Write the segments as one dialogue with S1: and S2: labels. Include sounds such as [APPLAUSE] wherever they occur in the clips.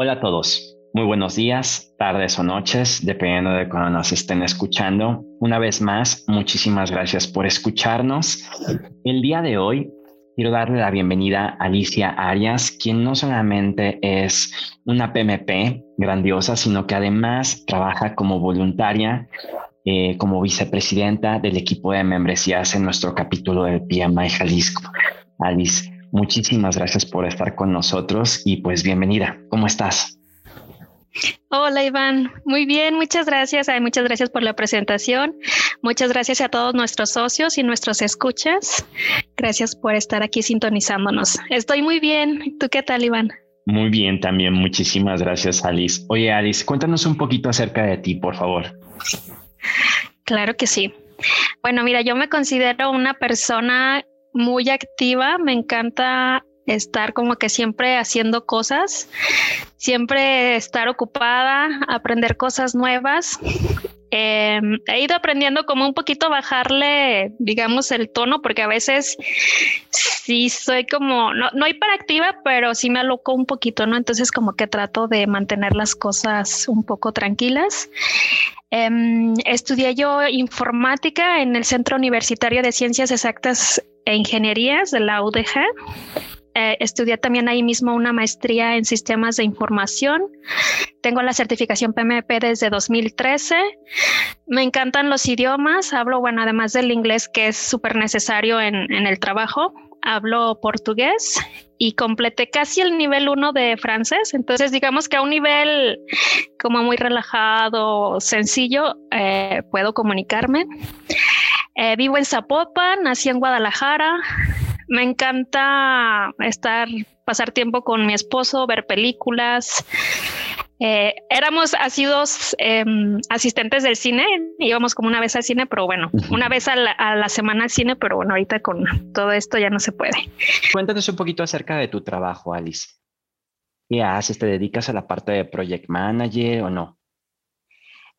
S1: Hola a todos. Muy buenos días, tardes o noches, dependiendo de cuando nos estén escuchando. Una vez más, muchísimas gracias por escucharnos. El día de hoy quiero darle la bienvenida a Alicia Arias, quien no solamente es una PMP grandiosa, sino que además trabaja como voluntaria, eh, como vicepresidenta del equipo de membresías en nuestro capítulo del PMI Jalisco. Alice, muchísimas gracias por estar con nosotros y pues bienvenida. ¿Cómo estás?
S2: Hola Iván, muy bien, muchas gracias. muchas gracias por la presentación. Muchas gracias a todos nuestros socios y nuestros escuchas. Gracias por estar aquí sintonizándonos. Estoy muy bien. ¿Tú qué tal, Iván?
S1: Muy bien, también muchísimas gracias, Alice. Oye, Alice, cuéntanos un poquito acerca de ti, por favor.
S2: Claro que sí. Bueno, mira, yo me considero una persona muy activa, me encanta estar como que siempre haciendo cosas, siempre estar ocupada, aprender cosas nuevas. Em, he ido aprendiendo como un poquito bajarle, digamos, el tono, porque a veces sí soy como, no, no hiperactiva, pero sí me aloco un poquito, ¿no? Entonces como que trato de mantener las cosas un poco tranquilas. Em, estudié yo informática en el Centro Universitario de Ciencias Exactas Ingenierías de la UDG. Eh, estudié también ahí mismo una maestría en sistemas de información. Tengo la certificación PMP desde 2013. Me encantan los idiomas. Hablo, bueno, además del inglés que es súper necesario en, en el trabajo hablo portugués y completé casi el nivel 1 de francés. Entonces, digamos que a un nivel como muy relajado, sencillo, eh, puedo comunicarme. Eh, vivo en Zapopan, nací en Guadalajara. Me encanta estar, pasar tiempo con mi esposo, ver películas. Eh, éramos así dos em, asistentes del cine, íbamos como una vez al cine, pero bueno, una vez a la, semana al cine, pero bueno, ahorita con todo esto ya no se puede.
S1: Cuéntanos un poquito acerca de tu trabajo, Alice. ¿Qué haces? ¿Te dedicas a la parte de project manager o no?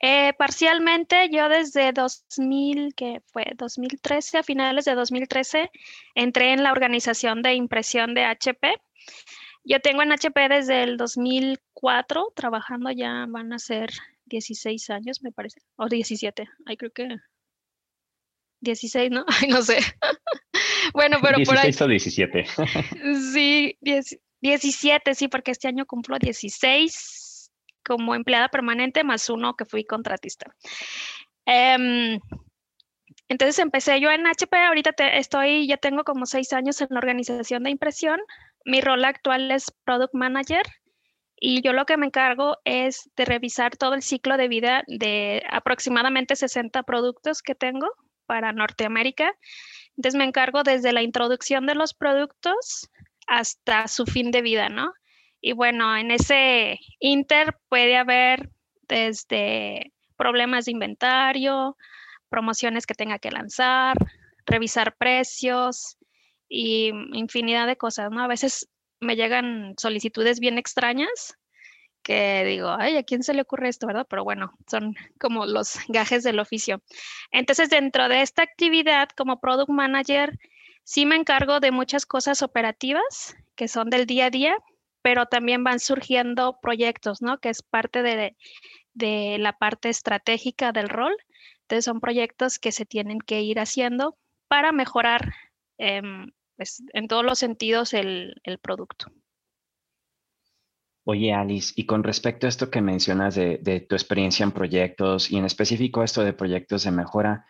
S2: Eh, parcialmente, yo desde 2000, que fue 2013, a finales de 2013, entré en la organización de impresión de HP yo tengo en HP desde el 2004 trabajando, ya van a ser 16 años, me parece, o 17, ahí creo que 16, ¿no? [LAUGHS] Ay, no sé. [LAUGHS] bueno, pero
S1: por
S2: ahí.
S1: o 17. [LAUGHS]
S2: sí, 17, sí, porque este año cumplo 16 como empleada permanente más uno que fui contratista. Em, entonces empecé yo en HP, ahorita estoy, ya tengo como seis años en la organización de impresión mi rol actual es Product Manager y yo lo que me encargo es de revisar todo el ciclo de vida de aproximadamente 60 productos que tengo para Norteamérica. Entonces me encargo desde la introducción de los productos hasta su fin de vida, ¿no? Y bueno, en ese inter puede haber desde problemas de inventario, promociones que tenga que lanzar, revisar precios, y infinidad de cosas, ¿no? A veces me llegan solicitudes bien extrañas que digo, ay, ¿a quién se le ocurre esto, verdad? Pero bueno, son como los gajes del oficio. Entonces, dentro de esta actividad como product manager, sí me encargo de muchas cosas operativas que son del día a día, pero también van surgiendo proyectos, ¿no? Que es parte de, de la parte estratégica del rol. Entonces, son proyectos que se tienen que ir haciendo para mejorar eh, pues, en todos los sentidos el, producto.
S1: Oye, Alice, y con respecto a esto que mencionas de, tu experiencia en proyectos y en específico esto de proyectos de mejora,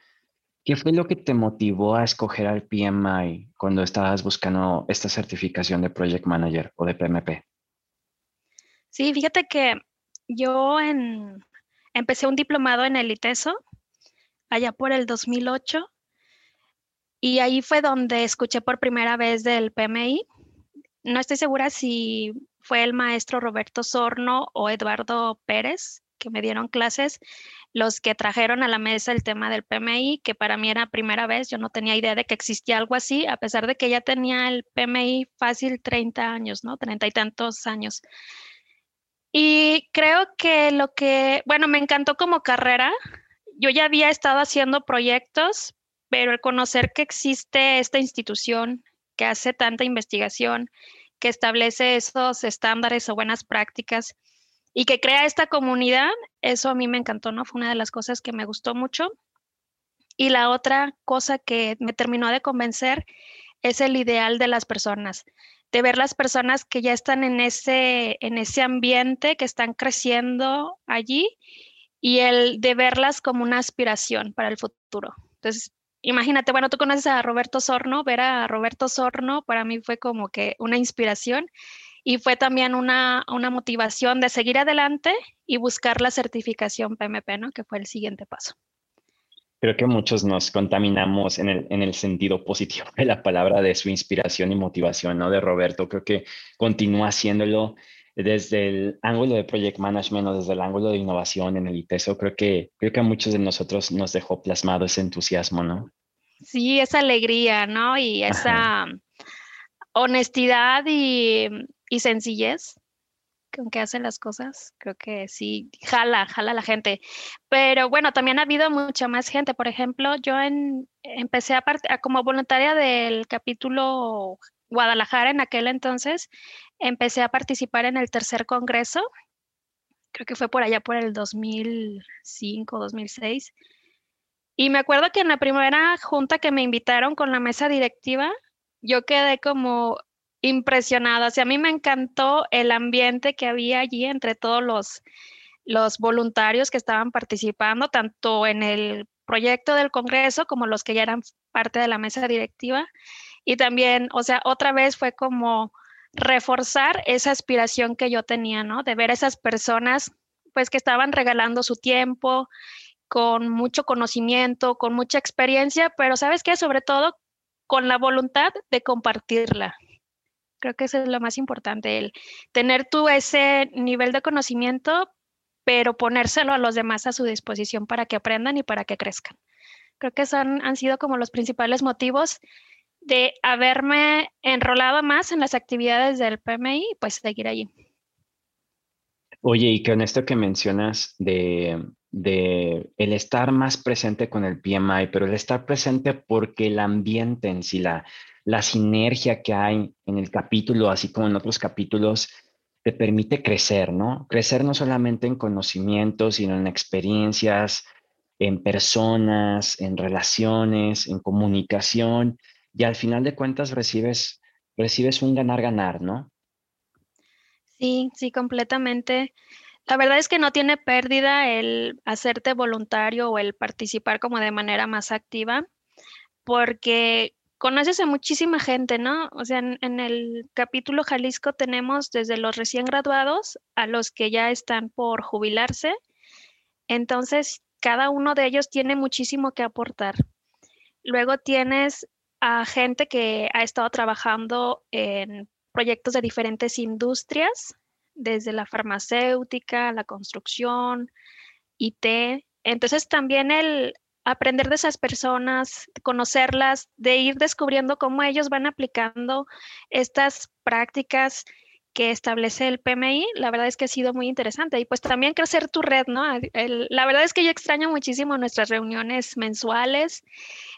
S1: ¿qué fue lo que te motivó a escoger al PMI cuando estabas buscando esta certificación de Project Manager o de PMP?
S2: Sí, fíjate que yo empecé un diplomado en el ITESO allá por el 2008 y ahí fue donde escuché por primera vez del PMI. No estoy segura si fue el maestro Roberto Sorno o Eduardo Pérez que me dieron clases, los que trajeron a la mesa el tema del PMI, que para mí era primera vez, yo no tenía idea de que existía algo así, a pesar de que ya tenía el PMI fácil 30 años, ¿no? Treinta y tantos años. Y creo que lo que, bueno, me encantó como carrera. Yo ya había estado haciendo proyectos, pero el conocer que existe esta institución que hace tanta investigación, que establece esos estándares o buenas prácticas y que crea esta comunidad, eso a mí me encantó, ¿no? Fue una de las cosas que me gustó mucho. Y la otra cosa que me terminó de convencer es el ideal de las personas, de ver las personas que ya están en ese, en ese ambiente, que están creciendo allí y el de verlas como una aspiración para el futuro. Entonces, imagínate, bueno, tú conoces a Roberto Sorno, ver a Roberto Sorno para mí fue como que una inspiración y fue también una, una motivación de seguir adelante y buscar la certificación PMP, ¿no? Que fue el siguiente paso.
S1: Creo que muchos nos contaminamos en el, en el sentido positivo de la palabra de su inspiración y motivación, ¿no? De Roberto, creo que continúa haciéndolo desde el ángulo de project management o desde el ángulo de innovación en el ITESO, creo que, creo que a muchos de nosotros nos dejó plasmado ese entusiasmo, ¿no?
S2: Sí, esa alegría, ¿no? Y esa honestidad y, y sencillez con que hacen las cosas, creo que sí, jala, jala la gente. Pero bueno, también ha habido mucha más gente. Por ejemplo, yo en, empecé a, a, como voluntaria del capítulo Guadalajara en aquel entonces, empecé a participar en el tercer congreso, creo que fue por allá por el 2005, 2006. Y me acuerdo que en la primera junta que me invitaron con la mesa directiva, yo quedé como impresionada. O sea, a mí me encantó el ambiente que había allí entre todos los, los voluntarios que estaban participando, tanto en el proyecto del Congreso como los que ya eran parte de la mesa directiva. Y también, o sea, otra vez fue como reforzar esa aspiración que yo tenía, ¿no? De ver a esas personas, pues, que estaban regalando su tiempo con mucho conocimiento, con mucha experiencia, pero sabes qué, sobre todo con la voluntad de compartirla. Creo que eso es lo más importante, el tener tú ese nivel de conocimiento, pero ponérselo a los demás a su disposición para que aprendan y para que crezcan. Creo que son, han sido como los principales motivos de haberme enrolado más en las actividades del PMI, pues seguir allí.
S1: Oye, y con esto que mencionas de, de, el estar más presente con el PMI, pero el estar presente porque el ambiente en sí, la, la sinergia que hay en el capítulo, así como en otros capítulos, te permite crecer, ¿no? Crecer no solamente en conocimientos, sino en experiencias, en personas, en relaciones, en comunicación y al final de cuentas recibes, recibes un ganar-ganar, ¿no?
S2: Sí, sí, completamente. La verdad es que no tiene pérdida el hacerte voluntario o el participar como de manera más activa, porque conoces a muchísima gente, ¿no? O sea, en, en, el capítulo Jalisco tenemos desde los recién graduados a los que ya están por jubilarse. Entonces, cada uno de ellos tiene muchísimo que aportar. Luego tienes a gente que ha estado trabajando en proyectos de diferentes industrias, desde la farmacéutica, la construcción, IT. Entonces también el aprender de esas personas, conocerlas, de ir descubriendo cómo ellos van aplicando estas prácticas que establece el PMI, la verdad es que ha sido muy interesante. Y pues también crecer tu red, ¿no? la verdad es que yo extraño muchísimo nuestras reuniones mensuales,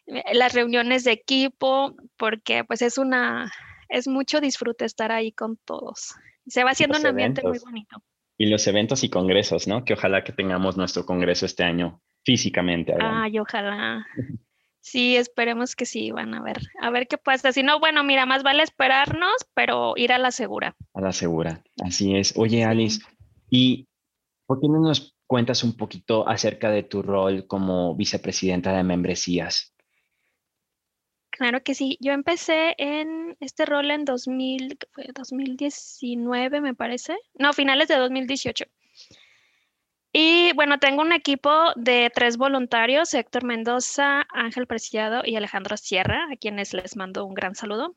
S2: eh, las reuniones de equipo, porque pues es una, es mucho disfrute estar ahí con todos. Se va haciendo un ambiente muy bonito.
S1: Y los eventos y congresos, ¿no? Que ojalá que tengamos nuestro congreso este año físicamente.
S2: Ay, ojalá. [LAUGHS] Sí, esperemos que sí, van a ver, a ver qué pasa. Si no, bueno, mira, más vale esperarnos, pero ir a la segura.
S1: A la segura, así es. Oye, Alice, ¿y por qué no nos cuentas un poquito acerca de tu rol como vicepresidenta de membresías?
S2: Claro que sí. Yo empecé en este rol en 2000, fue 2019, me parece. No, finales de 2018. Y bueno, tengo un equipo de tres voluntarios, Héctor Mendoza, Ángel Preciado y Alejandro Sierra, a quienes les mando un gran saludo.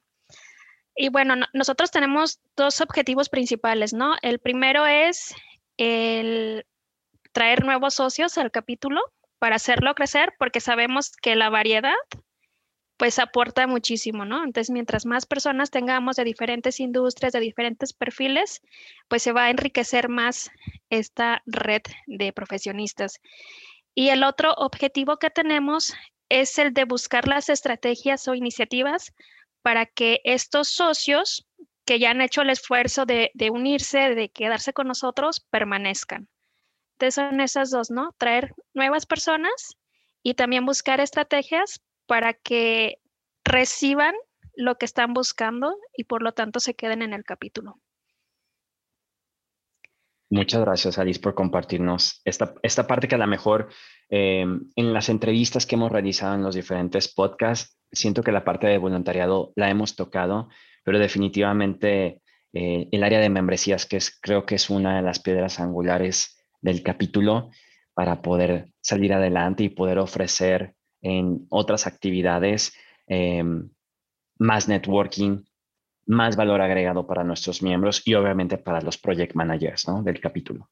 S2: Y bueno, nosotros tenemos dos objetivos principales, ¿no? El primero es el traer nuevos socios al capítulo para hacerlo crecer, porque sabemos que la variedad pues aporta muchísimo, ¿no? Entonces, mientras más personas tengamos de diferentes industrias, de diferentes perfiles, pues se va a enriquecer más esta red de profesionistas. Y el otro objetivo que tenemos es el de buscar las estrategias o iniciativas para que estos socios que ya han hecho el esfuerzo de, de unirse, de quedarse con nosotros, permanezcan. Entonces son esas dos, ¿no? Traer nuevas personas y también buscar estrategias para que reciban lo que están buscando y por lo tanto se queden en el capítulo.
S1: Muchas gracias, Alice, por compartirnos esta, esta parte que a lo mejor em, en las entrevistas que hemos realizado en los diferentes podcasts, siento que la parte de voluntariado la hemos tocado, pero definitivamente eh, el área de membresías, que es, creo que es una de las piedras angulares del capítulo para poder salir adelante y poder ofrecer en otras actividades em, más networking, más valor agregado para nuestros miembros y obviamente para los project managers ¿no? del capítulo.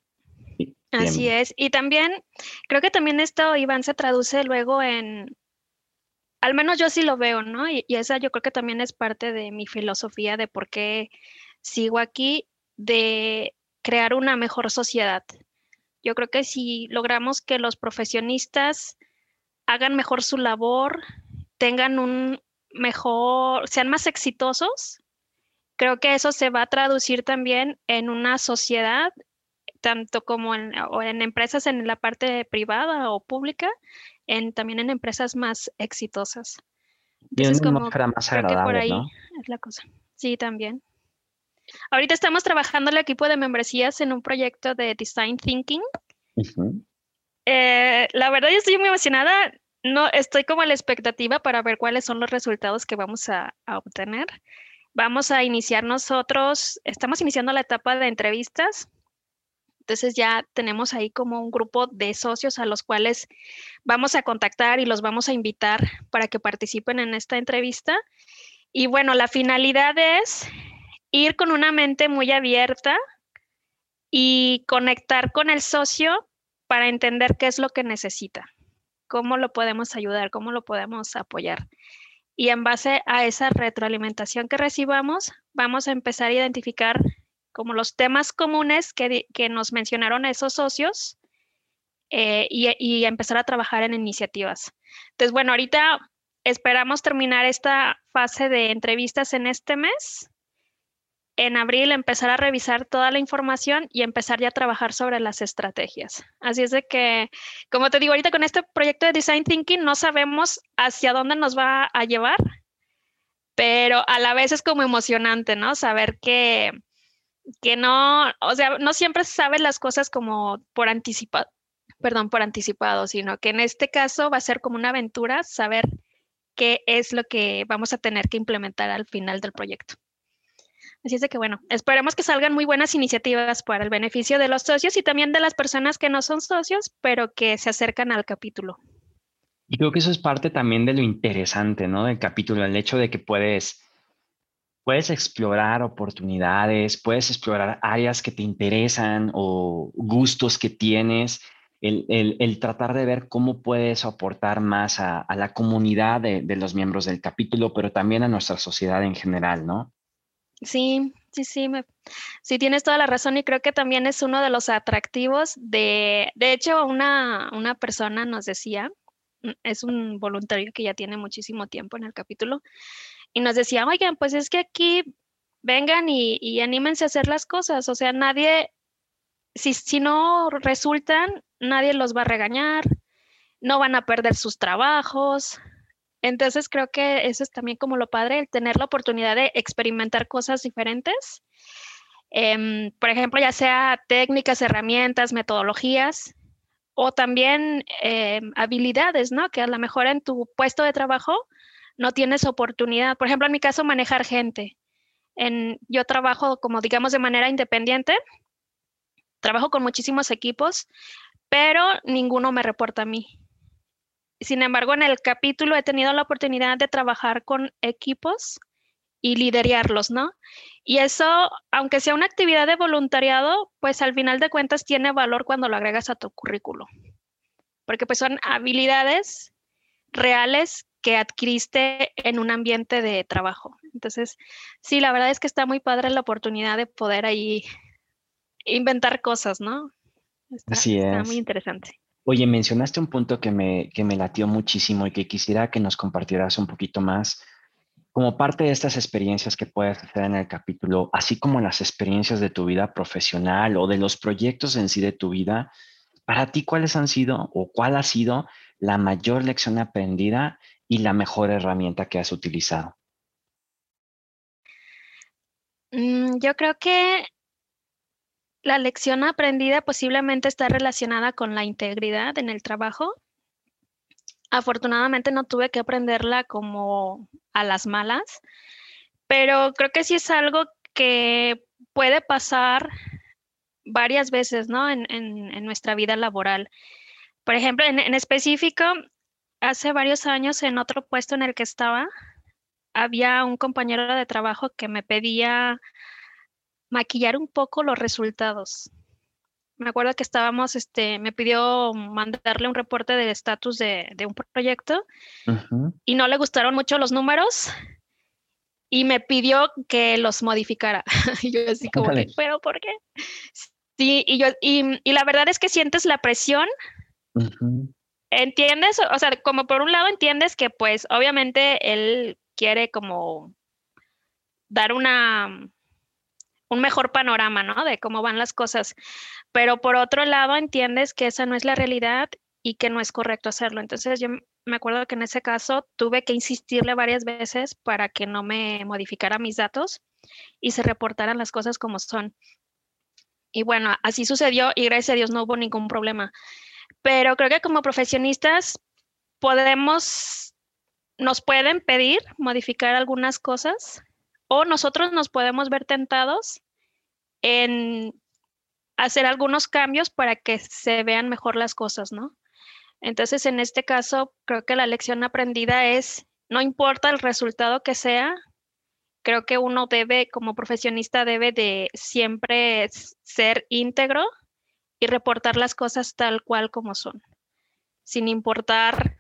S2: Así es. Y también, creo que también esto, Iván, se traduce luego en, al menos yo sí lo veo, ¿no? Y, y, esa yo creo que también es parte de mi filosofía de por qué sigo aquí, de crear una mejor sociedad. Yo creo que si logramos que los profesionistas hagan mejor su labor, tengan un mejor, sean más exitosos, creo que eso se va a traducir también en una sociedad, tanto como en, en empresas en la parte privada o pública, en, también en empresas más exitosas.
S1: Entonces, como, más creo que por ahí
S2: es la cosa. Sí, también. Ahorita estamos trabajando el equipo de membresías en un proyecto de Design Thinking. Eh, la verdad, yo estoy muy emocionada. No, estoy como a la expectativa para ver cuáles son los resultados que vamos a, obtener. Vamos a iniciar nosotros, estamos iniciando la etapa de entrevistas. Entonces ya tenemos ahí como un grupo de socios a los cuales vamos a contactar y los vamos a invitar para que participen en esta entrevista. Y bueno, la finalidad es ir con una mente muy abierta y conectar con el socio para entender qué es lo que necesita, cómo lo podemos ayudar, cómo lo podemos apoyar. Y en base a esa retroalimentación que recibamos, vamos a empezar a identificar como los temas comunes que, nos mencionaron esos socios eh, y, y empezar a trabajar en iniciativas. Entonces, bueno, ahorita esperamos terminar esta fase de entrevistas en este mes en abril empezar a revisar toda la información y empezar ya a trabajar sobre las estrategias. Así es de que, como te digo, ahorita con este proyecto de Design Thinking no sabemos hacia dónde nos va a llevar, pero a la vez es como emocionante, ¿no? Saber que, que no, o sea, no siempre se saben las cosas como por anticipado, perdón, por anticipado, sino que en este caso va a ser como una aventura saber qué es lo que vamos a tener que implementar al final del proyecto. Así es de que, bueno, esperemos que salgan muy buenas iniciativas para el beneficio de los socios y también de las personas que no son socios, pero que se acercan al capítulo.
S1: Y creo que eso es parte también de lo interesante, ¿no? Del capítulo, el hecho de que puedes, puedes explorar oportunidades, puedes explorar áreas que te interesan o gustos que tienes, el, el, tratar de ver cómo puedes aportar más a, a la comunidad de, de los miembros del capítulo, pero también a nuestra sociedad en general, ¿no?
S2: Sí, sí, sí, me, sí tienes toda la razón y creo que también es uno de los atractivos de, de hecho, una, una persona nos decía, es un voluntario que ya tiene muchísimo tiempo en el capítulo, y nos decía, oigan, pues es que aquí vengan y, y anímense a hacer las cosas, o sea, nadie, si, si no resultan, nadie los va a regañar, no van a perder sus trabajos, entonces creo que eso es también como lo padre, el tener la oportunidad de experimentar cosas diferentes. Em, por ejemplo, ya sea técnicas, herramientas, metodologías o también em, habilidades, ¿no? Que a lo mejor en tu puesto de trabajo no tienes oportunidad. Por ejemplo, en mi caso, manejar gente. En, yo trabajo como digamos de manera independiente, trabajo con muchísimos equipos, pero ninguno me reporta a mí. Sin embargo, en el capítulo he tenido la oportunidad de trabajar con equipos y liderarlos, ¿no? Y eso, aunque sea una actividad de voluntariado, pues al final de cuentas tiene valor cuando lo agregas a tu currículo, porque pues son habilidades reales que adquiriste en un ambiente de trabajo. Entonces, sí, la verdad es que está muy padre la oportunidad de poder ahí inventar cosas, ¿no?
S1: Así es.
S2: Está muy interesante.
S1: Oye, mencionaste un punto que me, que me latió muchísimo y que quisiera que nos compartieras un poquito más. como parte de estas experiencias que puedes hacer en el capítulo, así como las experiencias de tu vida profesional o de los proyectos en sí de tu vida, para ti, ¿cuáles han sido o cuál ha sido la mayor lección aprendida y la mejor herramienta que has utilizado?
S2: Mm, yo creo que la lección aprendida posiblemente está relacionada con la integridad en el trabajo. Afortunadamente no tuve que aprenderla como a las malas, pero creo que sí es algo que puede pasar varias veces, ¿no? En, nuestra vida laboral. Por ejemplo, en, en, específico, hace varios años en otro puesto en el que estaba, había un compañero de trabajo que me pedía maquillar un poco los resultados. Me acuerdo que estábamos, este, me pidió mandarle un reporte de estatus de, un proyecto y no le gustaron mucho los números y me pidió que los modificara. [LAUGHS] y yo así como que, pero ¿por qué? Sí, y yo, y, la verdad es que sientes la presión. ¿Entiendes? O sea, como por un lado entiendes que pues obviamente él quiere como dar una un mejor panorama, ¿no? De cómo van las cosas. Pero por otro lado, entiendes que esa no es la realidad y que no es correcto hacerlo. Entonces, yo me acuerdo que en ese caso tuve que insistirle varias veces para que no me modificara mis datos y se reportaran las cosas como son. Y bueno, así sucedió y gracias a Dios no hubo ningún problema. Pero creo que como profesionistas podemos, nos pueden pedir modificar algunas cosas o nosotros nos podemos ver tentados en hacer algunos cambios para que se vean mejor las cosas, ¿no? Entonces, en este caso, creo que la lección aprendida es, no importa el resultado que sea, creo que uno debe, como profesionista, debe de siempre ser íntegro y reportar las cosas tal cual como son, sin importar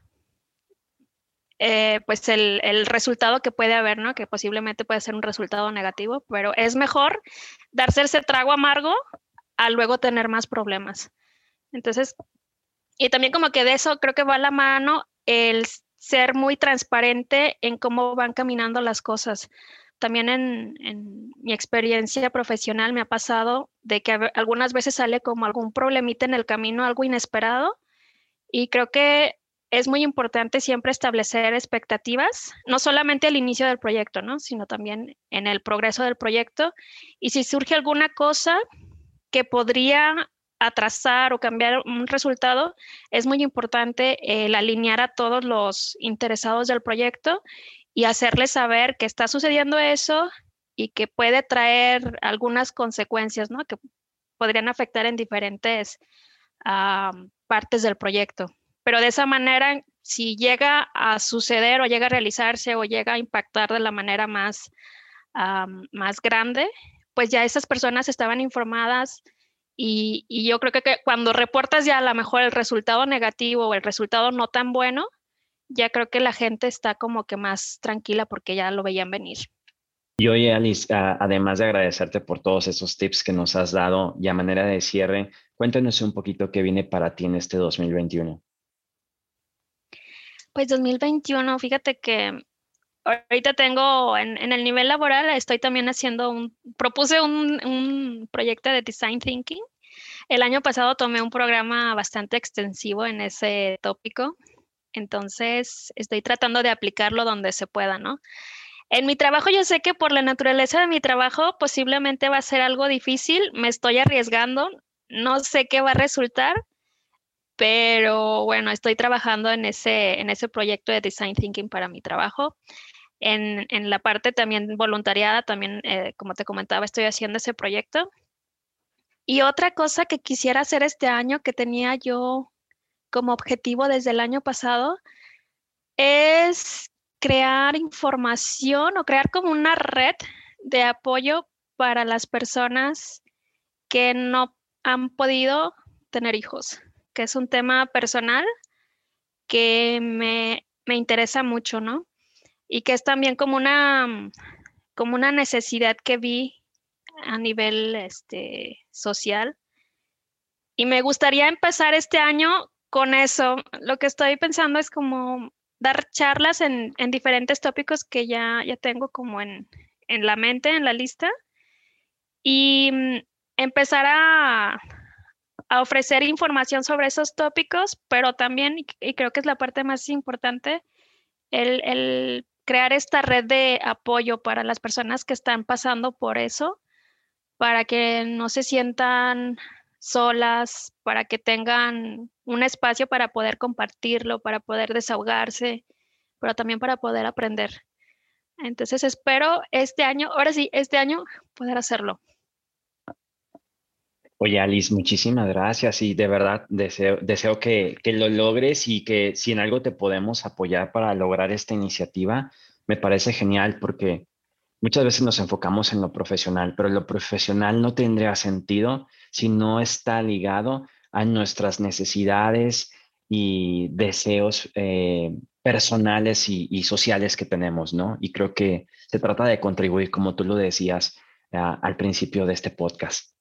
S2: eh, pues el, resultado que puede haber, ¿no? Que posiblemente puede ser un resultado negativo, pero es mejor darse ese trago amargo a luego tener más problemas. Entonces, y también como que de eso creo que va a la mano el ser muy transparente en cómo van caminando las cosas. También en mi experiencia profesional me ha pasado de que algunas veces sale como algún problemita en el camino, algo inesperado, y creo que es muy importante siempre establecer expectativas, no solamente al inicio del proyecto, ¿no? sino también en el progreso del proyecto. Y si surge alguna cosa que podría atrasar o cambiar un resultado, es muy importante el alinear a todos los interesados del proyecto y hacerles saber que está sucediendo eso y que puede traer algunas consecuencias, ¿no? Que podrían afectar en diferentes ah, partes del proyecto pero de esa manera, si llega a suceder o llega a realizarse o llega a impactar de la manera más, más grande, pues ya esas personas estaban informadas y, yo creo que, cuando reportas ya a lo mejor el resultado negativo o el resultado no tan bueno, ya creo que la gente está como que más tranquila porque ya lo veían venir.
S1: Y oye, Alice, además de agradecerte por todos esos tips que nos has dado y a manera de cierre, cuéntanos un poquito qué viene para ti en este 2021.
S2: Pues 2021, fíjate que ahorita tengo en, el nivel laboral, estoy también haciendo un, propuse un, proyecto de design thinking. El año pasado tomé un programa bastante extensivo en ese tópico, entonces estoy tratando de aplicarlo donde se pueda, ¿no? En mi trabajo yo sé que por la naturaleza de mi trabajo posiblemente va a ser algo difícil, me estoy arriesgando, no sé qué va a resultar, pero bueno, estoy trabajando en ese, en ese proyecto de Design Thinking para mi trabajo. En, en la parte también voluntariada, también, eh, como te comentaba, estoy haciendo ese proyecto. Y otra cosa que quisiera hacer este año, que tenía yo como objetivo desde el año pasado, es crear información o crear como una red de apoyo para las personas que no han podido tener hijos que es un tema personal que me, interesa mucho, ¿no? Y que es también como una, como una necesidad que vi a nivel este, social. Y me gustaría empezar este año con eso. Lo que estoy pensando es como dar charlas en, diferentes tópicos que ya, ya tengo como en, la mente, en la lista, y mm, empezar a, ofrecer información sobre esos tópicos, pero también, y creo que es la parte más importante, el, crear esta red de apoyo para las personas que están pasando por eso, para que no se sientan solas, para que tengan un espacio para poder compartirlo, para poder desahogarse, pero también para poder aprender. Entonces espero este año, ahora sí, este año poder hacerlo.
S1: Oye, Alice, muchísimas gracias y de verdad deseo, deseo que, que, lo logres y que si en algo te podemos apoyar para lograr esta iniciativa, me parece genial porque muchas veces nos enfocamos en lo profesional, pero lo profesional no tendría sentido si no está ligado a nuestras necesidades y deseos eh, personales y, sociales que tenemos, ¿no? Y creo que se trata de contribuir, como tú lo decías al principio de este podcast.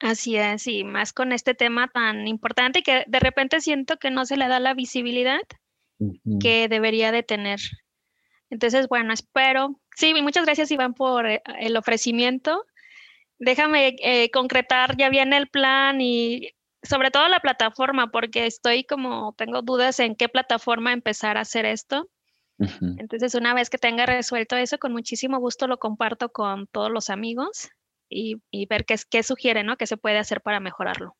S2: Así es, y más con este tema tan importante que de repente siento que no se le da la visibilidad que debería de tener. Entonces, bueno, espero. Sí, muchas gracias Iván por eh, el ofrecimiento. Déjame eh, concretar ya bien el plan y sobre todo la plataforma, porque estoy como, tengo dudas en qué plataforma empezar a hacer esto. Entonces, una vez que tenga resuelto eso, con muchísimo gusto lo comparto con todos los amigos y, ver qué, qué sugiere, ¿no? ¿Qué se puede hacer para mejorarlo?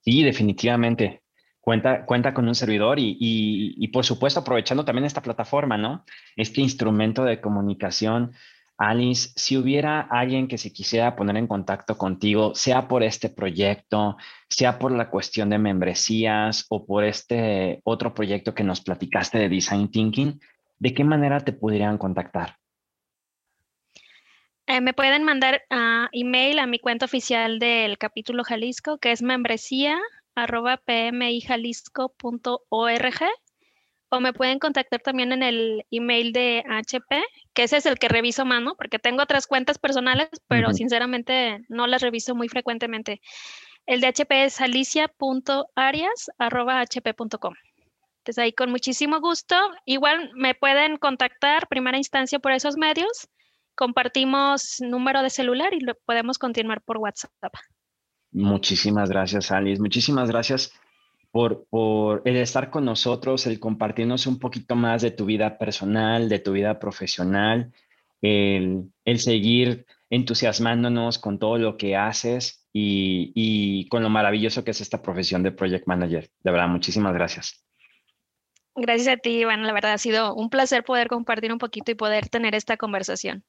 S1: Sí, definitivamente. Cuenta, cuenta con un servidor y, y, por supuesto aprovechando también esta plataforma, ¿no? Este instrumento de comunicación. Alice, si hubiera alguien que se quisiera poner en contacto contigo, sea por este proyecto, sea por la cuestión de membresías o por este otro proyecto que nos platicaste de Design Thinking, ¿de qué manera te pudieran contactar?
S2: Eh, me pueden mandar uh, email a mi cuenta oficial del capítulo Jalisco, que es membresía pmijalisco.org o me pueden contactar también en el email de HP, que ese es el que reviso más, ¿no? Porque tengo otras cuentas personales, pero sinceramente no las reviso muy frecuentemente. El de HP es alicia.arias.hp.com. Entonces ahí con muchísimo gusto. Igual me pueden contactar primera instancia por esos medios compartimos número de celular y lo podemos continuar por WhatsApp.
S1: Muchísimas gracias, Alice. Muchísimas gracias por, por el estar con nosotros, el compartirnos un poquito más de tu vida personal, de tu vida profesional, el, el seguir entusiasmándonos con todo lo que haces y, y, con lo maravilloso que es esta profesión de Project Manager. De verdad, muchísimas gracias.
S2: Gracias a ti, Iván. La verdad ha sido un placer poder compartir un poquito y poder tener esta conversación.